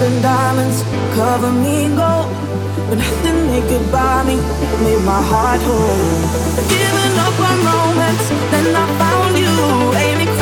and diamonds cover me in gold, but nothing they could buy me made my heart whole. Giving up on romance, then I found you, ain't?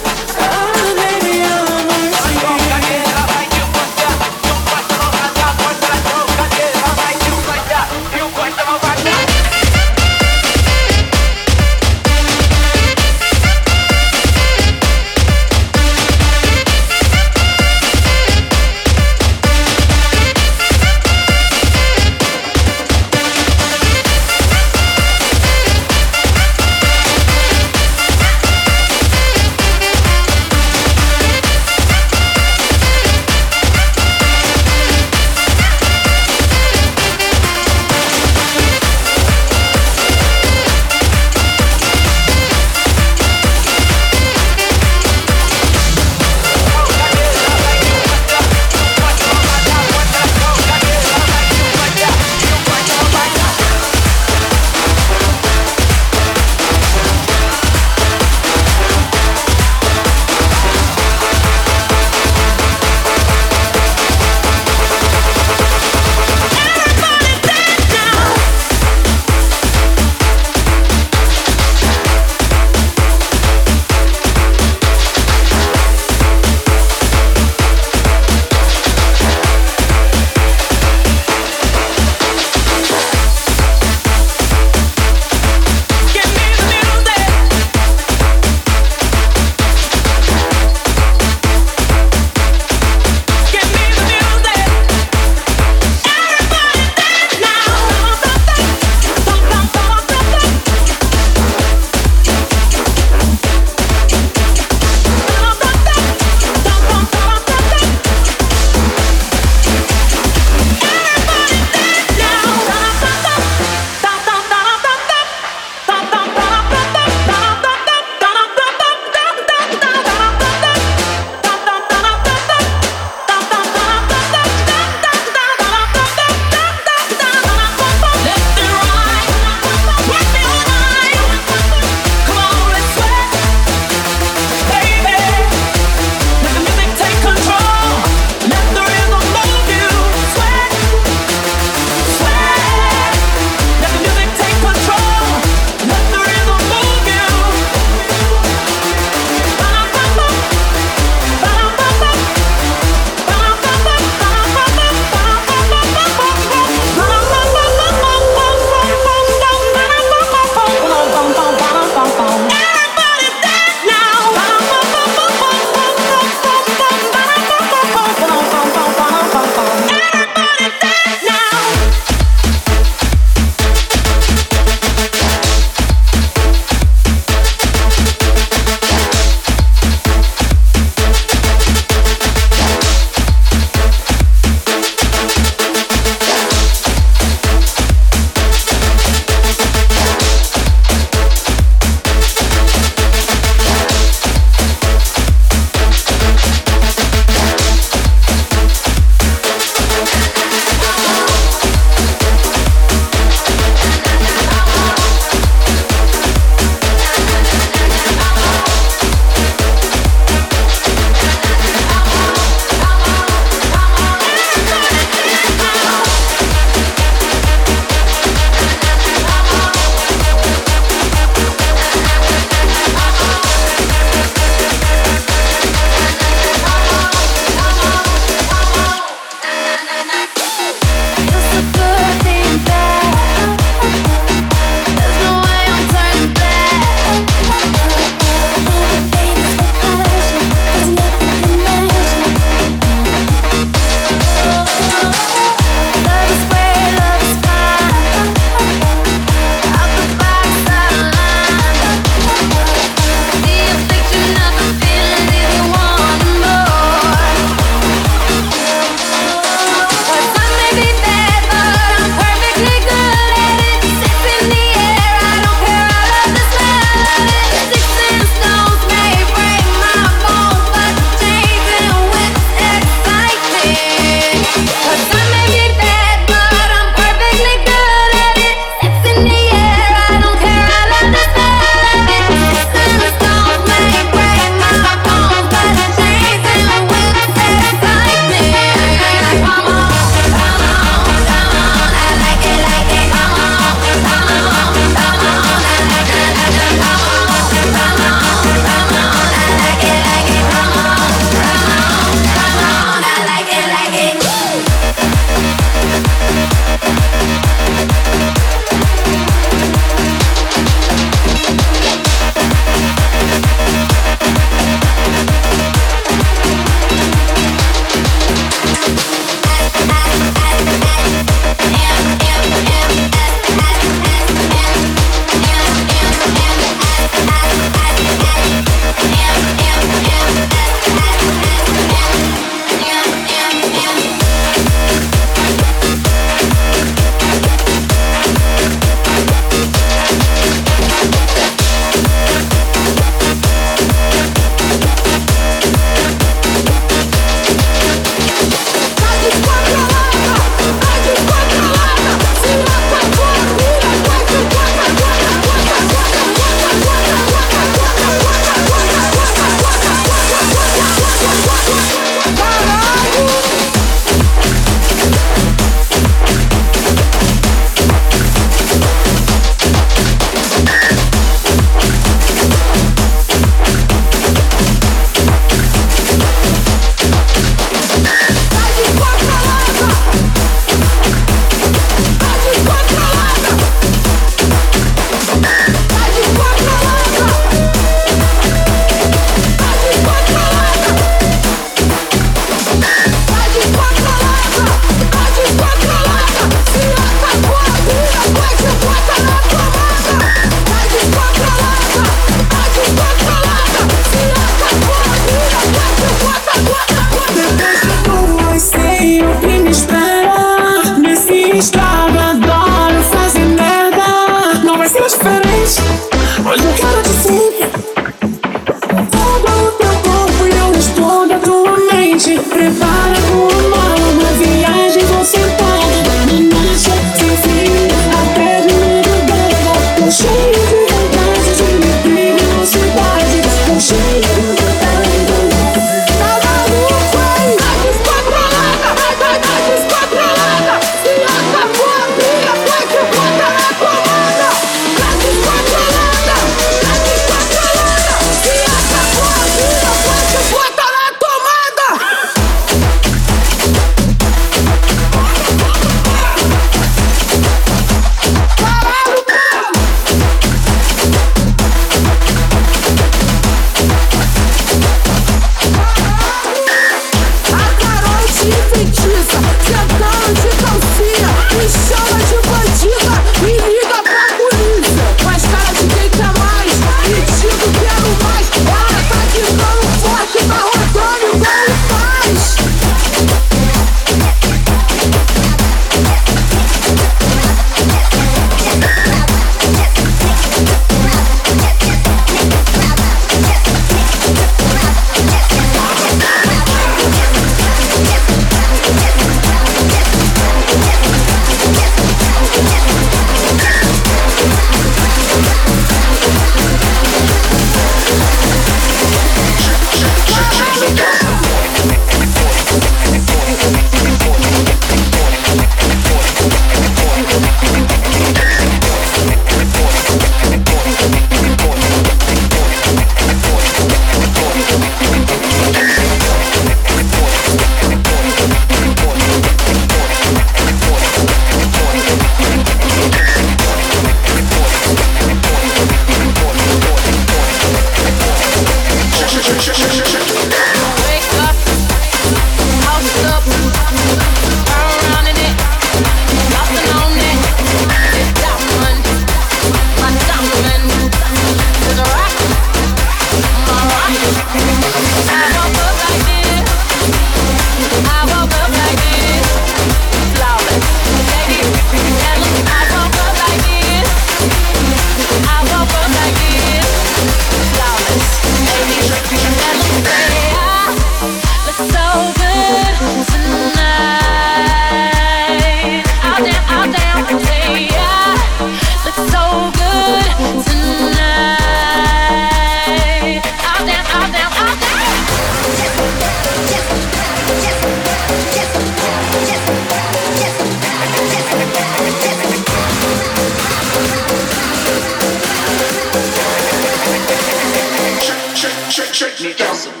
shake me down.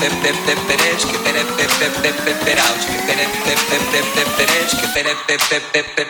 Perez, que Perez, que Perez, que Perez, que Perez, que Perez, que Perez, que Perez, que Perez, que Perez,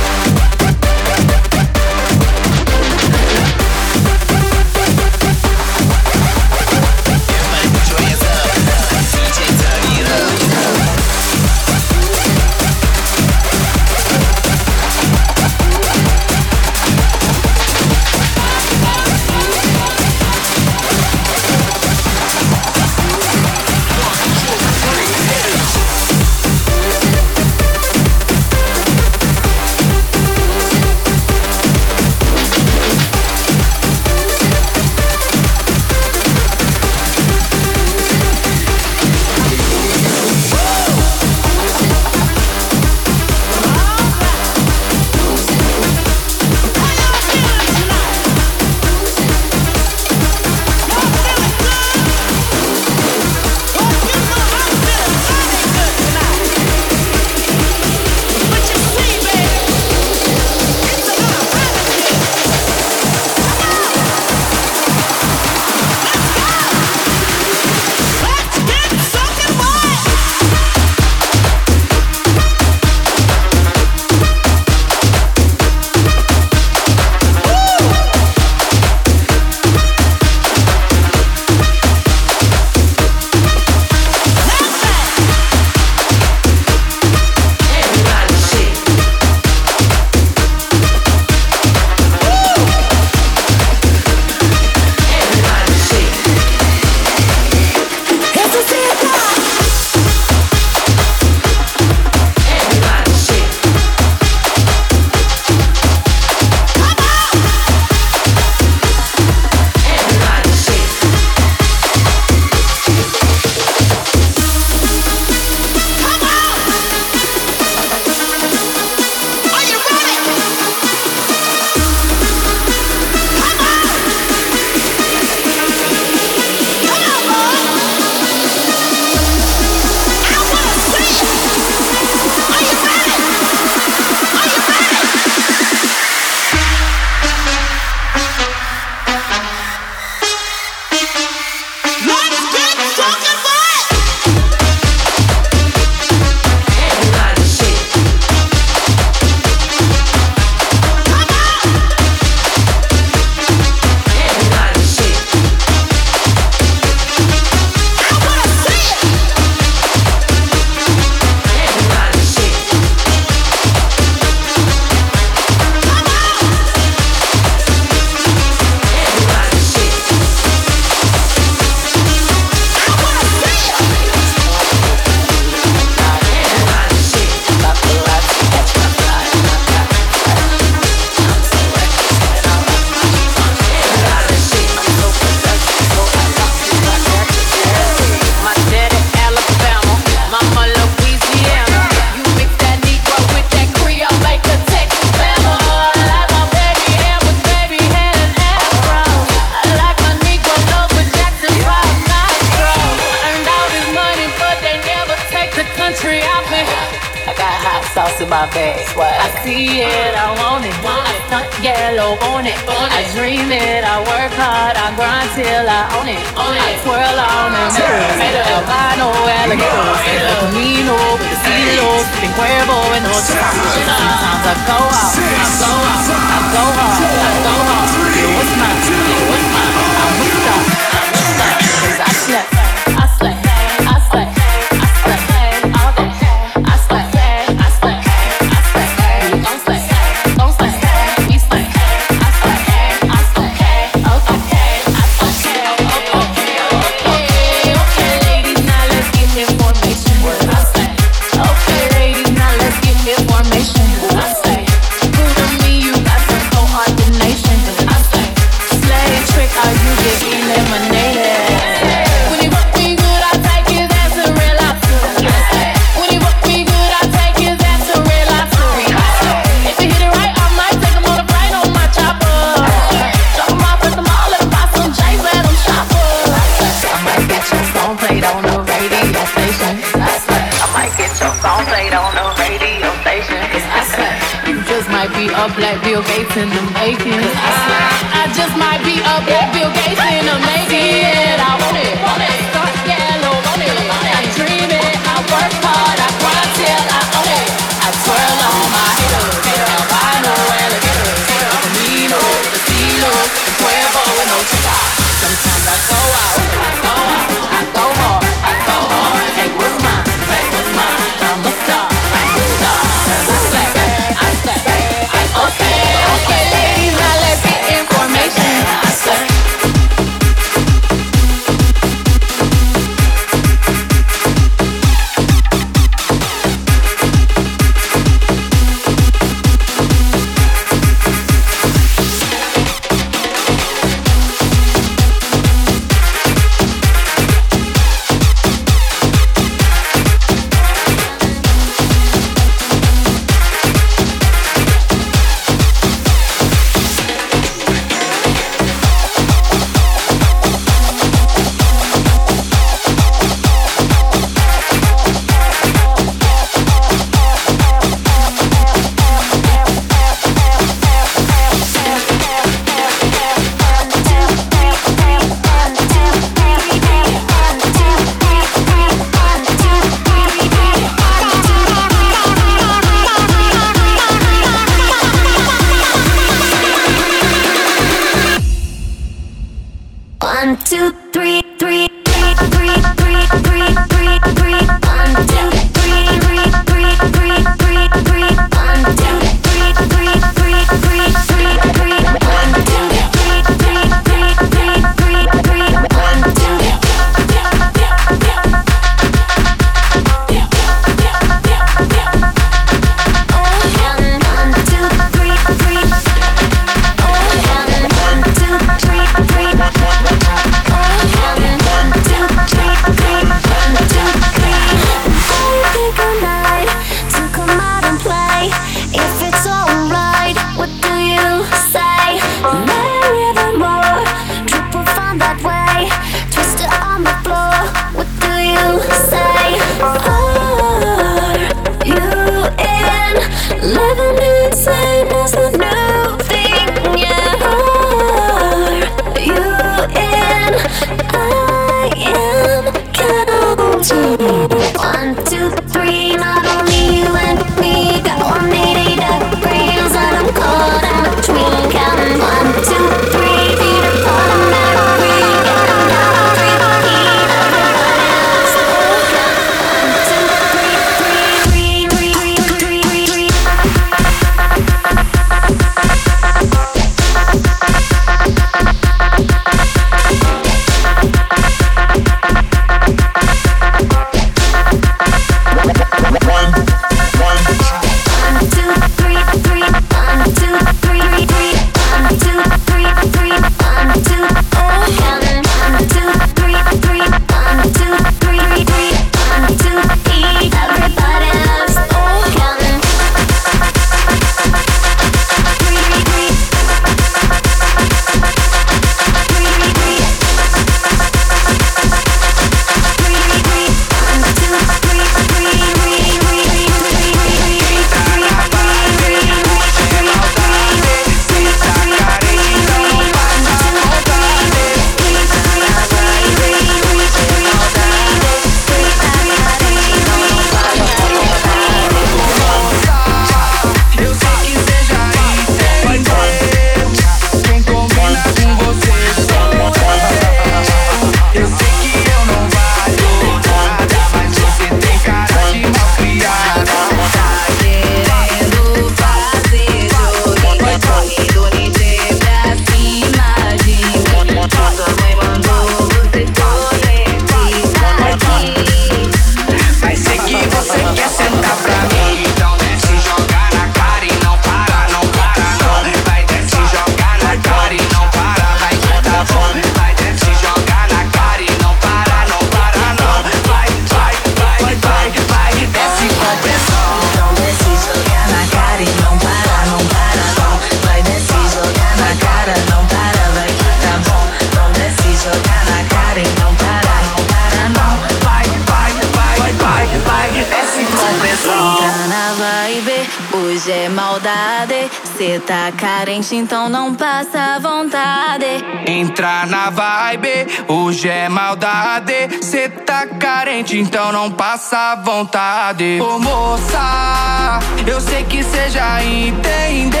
carente, então não passa vontade. Ô moça, eu sei que cê já entendeu.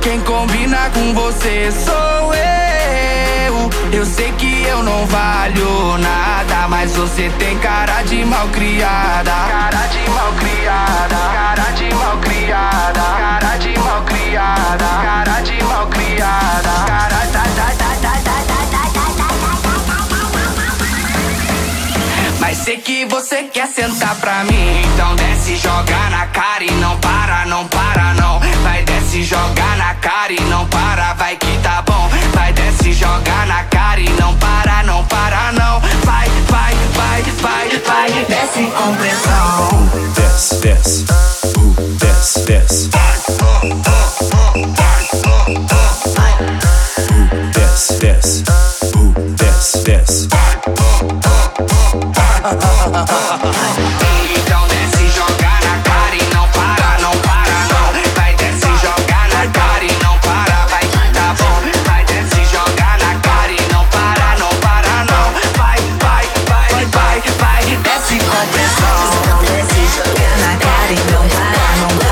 Quem combina com você sou eu. Eu sei que eu não valho nada, mas você tem cara de mal criada. Cara de mal criada, cara de mal criada, cara de mal criada, cara de mal criada, cara da da da da da Mas sei que você quer sentar pra mim, então desce, joga na cara e não para, não para não. Vai desce, joga na cara e não para, vai que tá bom. Vai desce, joga na cara e não para, não para não. Vai, vai, vai, vai, vai, desce com pressão. Desce, desce. Uh, desce, desce. Uh, desce, desce. Uh, desce, desce. Então desce, joga na cara e não para, não para não. Vai desce, joga na cara e não para, vai que tá bom. Vai desce, joga na cara e não para, não para não. Vai, vai, vai, vai, vai, desce com pressão. Desce, joga na cara e não para, não para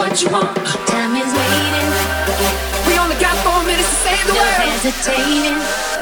what you want. Time is waiting. We only got four minutes to save the no world. Hesitating.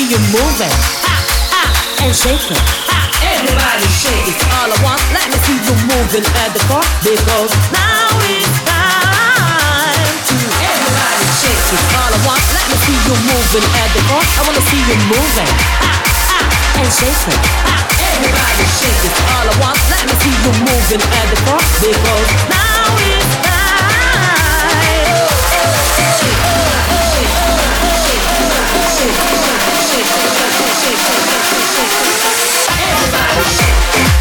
See you moving. Ah, ah, and shake it. Ah, everybody shake it all I want. Let me see you moving at the bar because now it's time to everybody shake it all I want. Let me see you moving at the bar. I wanna see you moving. Ah, ah, and shake it. Ah, everybody shake it all I want. Let me see you moving at the bar because now it's time. Everybody shake, shake, shake, shake.